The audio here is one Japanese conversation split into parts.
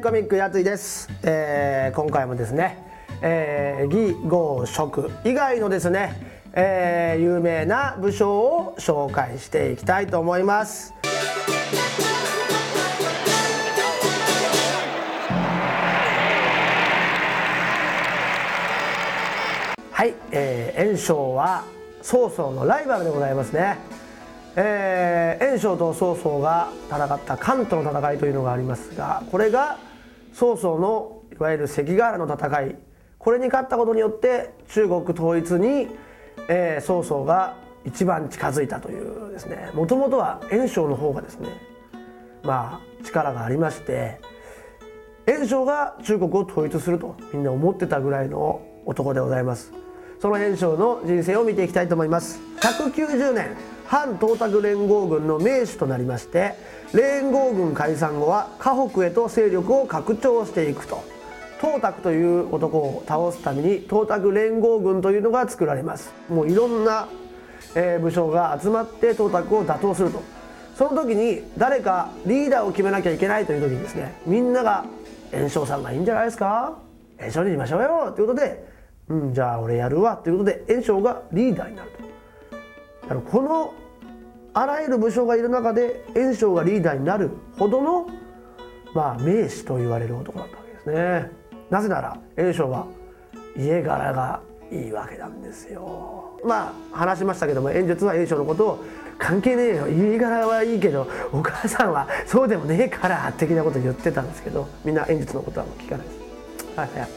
コミックやついです、えー、今回もですね、えー、義豪職以外のですね、えー、有名な武将を紹介していきたいと思います。はい、えー、炎章は曹操のライバルでございますね。えー、袁紹と曹操が戦った関東の戦いというのがありますがこれが曹操のいわゆる関ヶ原の戦いこれに勝ったことによって中国統一に、えー、曹操が一番近づいたというですね。もともとは袁紹の方がですねまあ力がありまして袁紹が中国を統一するとみんな思ってたぐらいの男でございます。その袁紹の人生を見ていきたいと思います。190年反東卓連合軍の名手となりまして連合軍解散後は河北へと勢力を拡張していくと。東卓という男を倒すために東卓連合軍というのが作られます。もういろんな、え武将が集まって東卓を打倒すると。その時に誰かリーダーを決めなきゃいけないという時にですねみんなが「炎章さんがいいんじゃないですか？炎章にしましょうよ」ということで「うんじゃあ俺やるわ」ということで炎章がリーダーになると。だから。このあらゆる武将がいる中で袁紹がリーダーになるほどの、まあ、名士と言われる男だったわけですね。なぜなら袁紹は家柄がいいわけなんですよ。まあ話しましたけども演説は袁紹のことを関係ねえよ。家柄はいいけどお母さんはそうでもねえから的なこと言ってたんですけどみんな演説のことはもう聞かないです。はいはい。はい。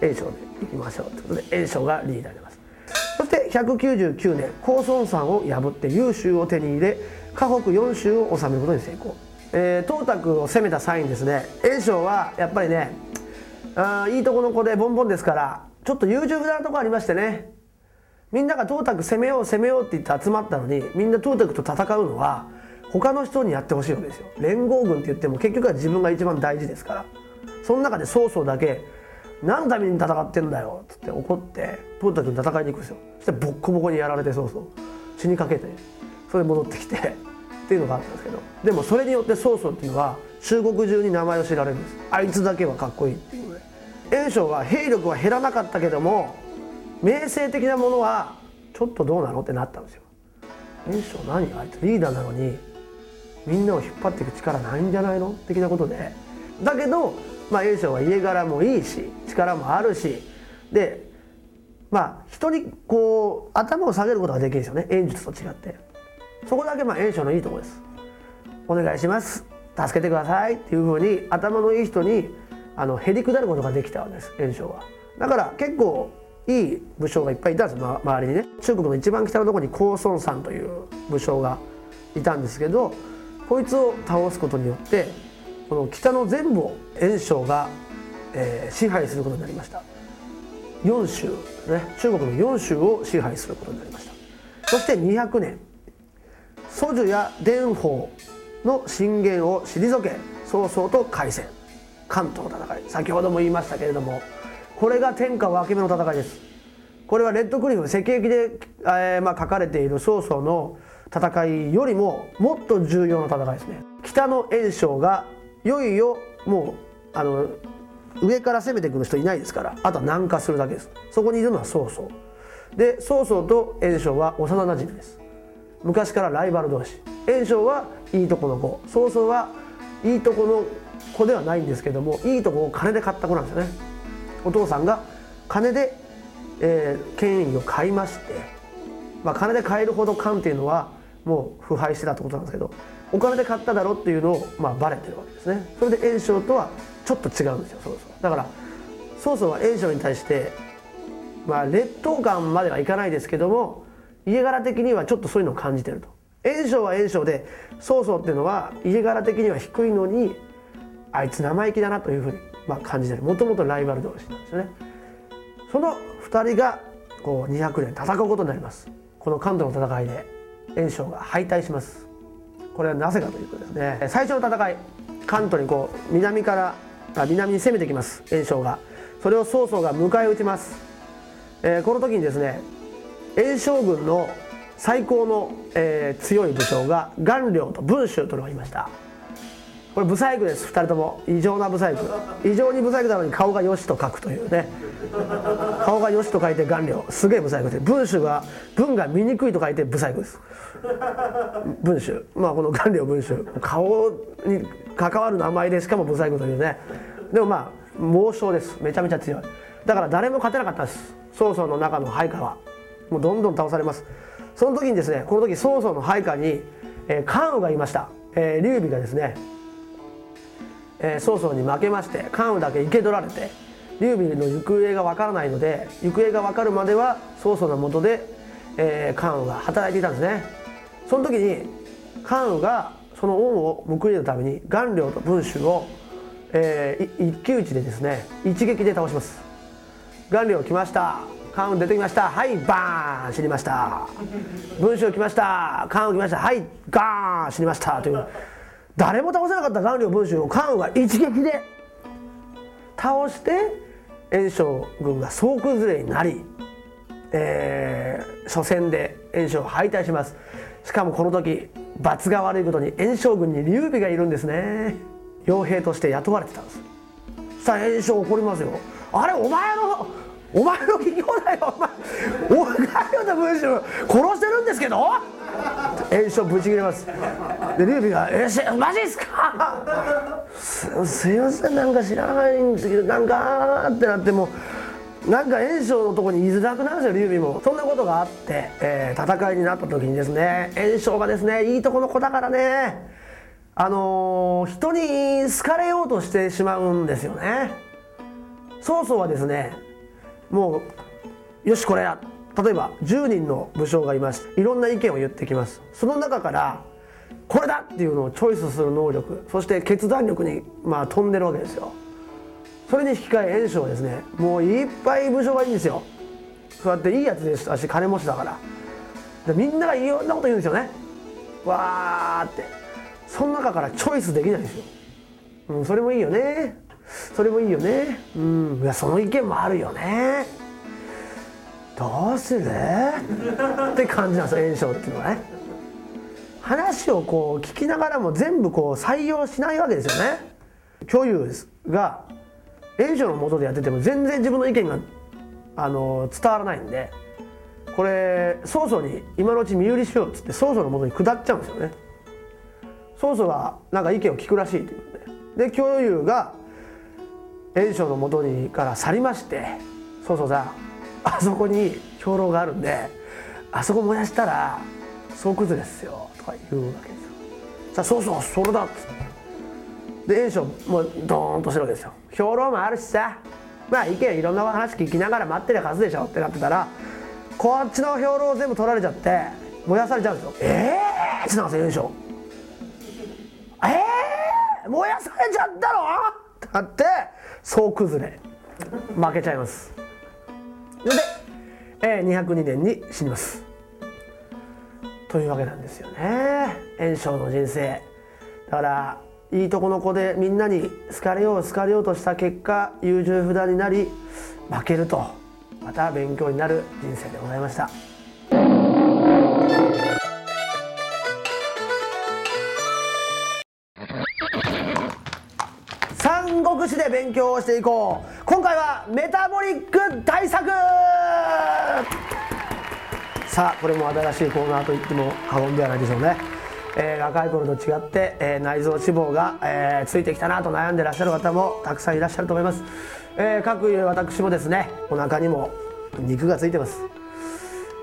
袁紹でい。きましょうとい。うことで袁紹がリーダーになりますそして199年高孫山を破って優秀を手に入れ河北4州を治めることに成功、えー、東卓を攻めた際にですね袁紹はやっぱりねあい。い。とこの子でボンボンですからちょっと優柔不断なとこありましてねみんなが東卓攻めよう攻めようって言って集まったのにみんな東卓と戦うのは他の人にやってほしい。わけですよ連合軍って言っても結局は自分が一番大事ですからその中で曹操だけ何のために戦ってんだよ」っつって怒ってトータ君戦いに行くんですよそしてボッコボコにやられてそうそう死にかけてそれで戻ってきてっていうのがあったんですけどでもそれによって曹操っていうのは中国中に名前を知られるんです。あいつだけはかっこいいっていうので。袁紹は兵力は減らなかったけども名声的なものはちょっとどうなの？ってなったんですよ袁紹何あいつリーダーなのにみんなを引っ張っていく力ないんじゃないの？的なことで。だけどまあ、A 賞は家柄もいいし力もあるしでまあ人にこう頭を下げることができるんですよね演術と違って。そこだけまあ A 賞のいいところです。お願いします。助けてください。っていうふうに頭のいい人にあのへりくだることができたわけです炎章は。だから結構いい武将がいっぱいいたんです、ま、周りにね。中国の一番北のところに高孫さんという武将がいたんですけどこいつを倒すことによってこの北の全部を袁紹が、えー、支配することになりました。4州ね中国の4州を支配することになりました。そして200年蘇樹や伝法の進言を退け曹操と開戦。関東の戦い。先ほども言いましたけれどもこれが天下分け目の戦いです。これはレッドクリフ石壁で、えーまあ、書かれている曹操の戦いよりももっと重要な戦いですね。北の袁紹がよいよもうあの上から攻めてくる人いないですから。あとは南下するだけです。そこにいるのは曹操。で曹操と袁紹は幼なじみです。昔からライバル同士。袁紹はいいとこの子。曹操はいいとこの子ではないんですけどもいいとこを金で買った子なんですよね。お父さんが金で、えー、権威を買いまして、まあ、金で買えるほど官っていうのはもう腐敗してたってことなんですけど。お金で買っただろっていうのを、まあ、バレてるわけですね。それで袁紹とはちょっと違うんですよ曹操だから曹操は袁紹に対してまあ劣等感まではいかないですけども家柄的にはちょっとそういうのを感じてると。袁紹は袁紹で曹操っていうのは家柄的には低いのにあいつ生意気だなというふうに、まあ、感じてる。もともとライバル同士なんですよね。その2人がこう200年戦うことになります。この関東の戦いで袁紹が敗退します。これはなぜかというとですね。最初の戦い関東にこう南から南に攻めてきます。袁紹が。それを曹操が迎え撃ちます、えー、この時にですね袁紹軍の最高の、えー、強い武将が顔料と文州というのがいました。これブサイクです2人とも。異常なブサイク。異常にブサイクなのに顔がよしと書くというね。顔がよしと書いて顔料。すげえブサイクで。文章が文が見にくいと書いてブサイクです。文集。まあこの顔料文集。顔に関わる名前でしかもブサイクというね。でもまあ猛将です。めちゃめちゃ強い。だから誰も勝てなかったです。曹操の中の配下は。もうどんどん倒されます。その時にですねこの時曹操の配下に、えー、関羽がいました、えー、劉備がですね、え、曹操に負けまして関羽だけ生け取られて劉備の行方がわからないので行方が分かるまでは曹操のもとで、えー、関羽が働いていたんですね。その時に関羽がその恩を報いるために顔料と文集を、えー、一騎打ちでですね一撃で倒します。顔料来ました。関羽出てきました。はいバーン死にました。文章来ました。関羽来ました。はいガーン死にました。という誰も倒せなかった顔料文集を関羽が一撃で倒して袁紹軍が総崩れになり、えー、初戦で袁紹敗退します。しかもこの時罰が悪いことに袁紹軍に劉備がいるんですね。傭兵として雇われてたんです。そしたら袁紹怒りますよ。あれお前のお前の企業だよお前お前の文章殺してるんですけど？炎症ぶち切れます。で劉備が「えしマジっすか？すすいませんなんか知らないんですけどなんか」ってなってもなんか炎症のとこに居づらくなるんですよ劉備も。そんなことがあって、えー、戦いになった時にですね炎症がですねいいとこの子だからねあのー、人に好かれようとしてしまうんですよね。曹操はですねもうよしこれや。例えば10人の武将がいます。いろんな意見を言ってきます。その中からこれだっていうのをチョイスする能力そして決断力にまあ飛んでるわけですよ。それに引き換え袁紹はですね。もういっぱい武将がいいんですよ。そうやっていいやつでしたし金持ちだから。でみんながいろんなこと言うんですよね。わーって。その中からチョイスできないんですよ、うん、それもいいよね。それもいいよね。うん。いやその意見もあるよね。どうする？って感じなんですよ炎症っていうのはね。話をこう聞きながらも全部こう採用しないわけですよね。共有が炎症のもとでやってても全然自分の意見があの伝わらないんでこれ曹操に今のうち身売りしようっつって曹操のもとに下っちゃうんですよね。曹操がなんか意見を聞くらしいということで。で共有が袁紹のもとにから去りましてそうそうさあそこに兵糧があるんであそこ燃やしたら総崩れですよとか言うわけですよ。さあそうそうそれだっつって。で袁紹もうドーンとしてるわけですよ。兵糧もあるしさ。まあ意見いろんな話聞きながら待ってりゃ勝つでしょってなってたらこっちの兵糧全部取られちゃって燃やされちゃうんですよ。ええー、ってなんですよ袁紹ええー、燃やされちゃったの？ってなって総崩れ負けちゃいます。で、えー、202年に死にます。というわけなんですよね。炎症の人生。だからいいとこの子でみんなに好かれよう好かれようとした結果優柔不断になり負けるとまた勉強になる人生でございました。国史で勉強をしていこう。今回はメタボリック対策。さあこれも新しいコーナーといっても過言ではないでしょうね、えー、若い頃と違って、えー、内臓脂肪が、えー、ついてきたなと悩んでらっしゃる方もたくさんいらっしゃると思います、えー、各いう私もですねお腹にも肉がついてます。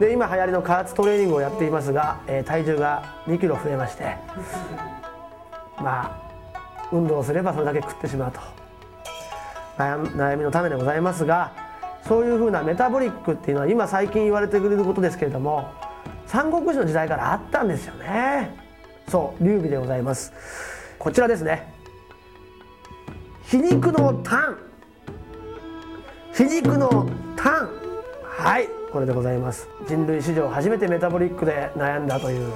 で今流行りの加圧トレーニングをやっていますが、えー、体重が2キロ増えましてまあ運動すればそれだけ食ってしまうと。悩みのためでございますがそういうふうなメタボリックっていうのは今最近言われてくれることですけれども三国志の時代からあったんですよね。そう劉備でございます。こちらですね。皮肉のタン。皮肉のタン。はいこれでございます。人類史上初めてメタボリックで悩んだという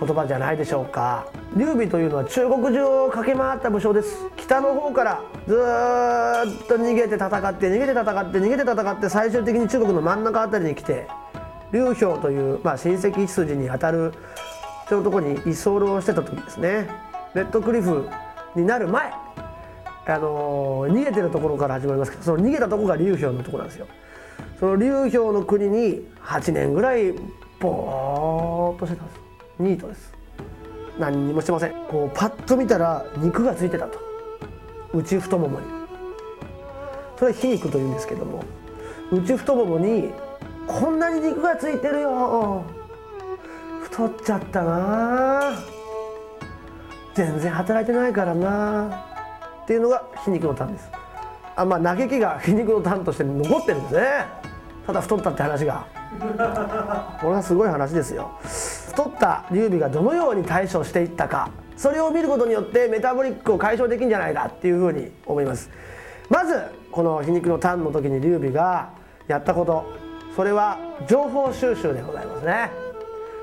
言葉じゃないでしょうか。劉備というのは中国中を駆け回った武将です。北の方からずっと逃げて戦って逃げて戦って逃げて戦って最終的に中国の真ん中辺りに来て劉氷という、まあ、親戚一筋にあたる人のところに居候してた時ですね。レッドクリフになる前あのー逃げてるところから始まりますけどその逃げたとこが流氷のところなんですよ。その流氷の国に8年ぐらいぼーっとしてたんです。ニートです。何にもしてません。こうパッと見たら肉がついてたと。内太ももに。それは皮肉というんですけども内太ももにこんなに肉がついてるよ。太っちゃったな。全然働いてないからな。っていうのが皮肉のターンです。あまあ嘆きが皮肉のターンとして残ってるんですね。ただ太ったって話が。これはすごい話ですよ。太った劉備がどのように対処していったか。それを見ることによってメタボリックを解消できるんじゃないかっていうふうに思います。まずこの皮肉のターンの時に劉備がやったこと。それは情報収集でございますね。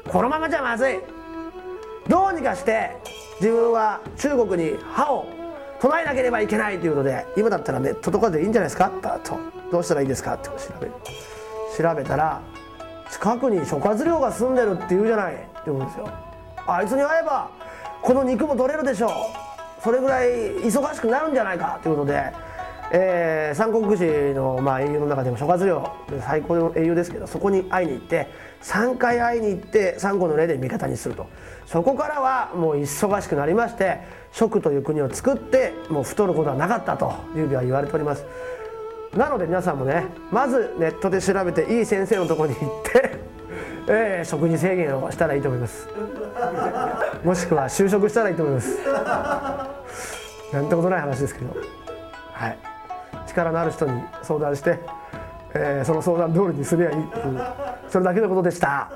このままじゃまずい。どうにかして自分は中国に歯を唱えなければいけないということで今だったらネットとかでいいんじゃないですか？と。どうしたらいいですか？って調べる。調べたら近くに諸葛亮が住んでるって言うじゃない。って言うんですよ。あいつに会えばこの肉も取れるでしょう。それぐらい忙しくなるんじゃないか。ということで、えー三国志の、まあ、英雄の中でも諸葛亮最高の英雄ですけどそこに会いに行って3回会いに行って三国の例で味方にすると。そこからはもう忙しくなりまして蜀という国を作ってもう太ることはなかったと劉備は言われております。なので皆さんもねまずネットで調べていい先生のとこに行って、えー食事制限をしたらいいと思います。もしくは就職したらいいと思います。なんてことない話ですけど。はい。力のある人に相談して、えーその相談通りにすればいいっていうそれだけのことでした。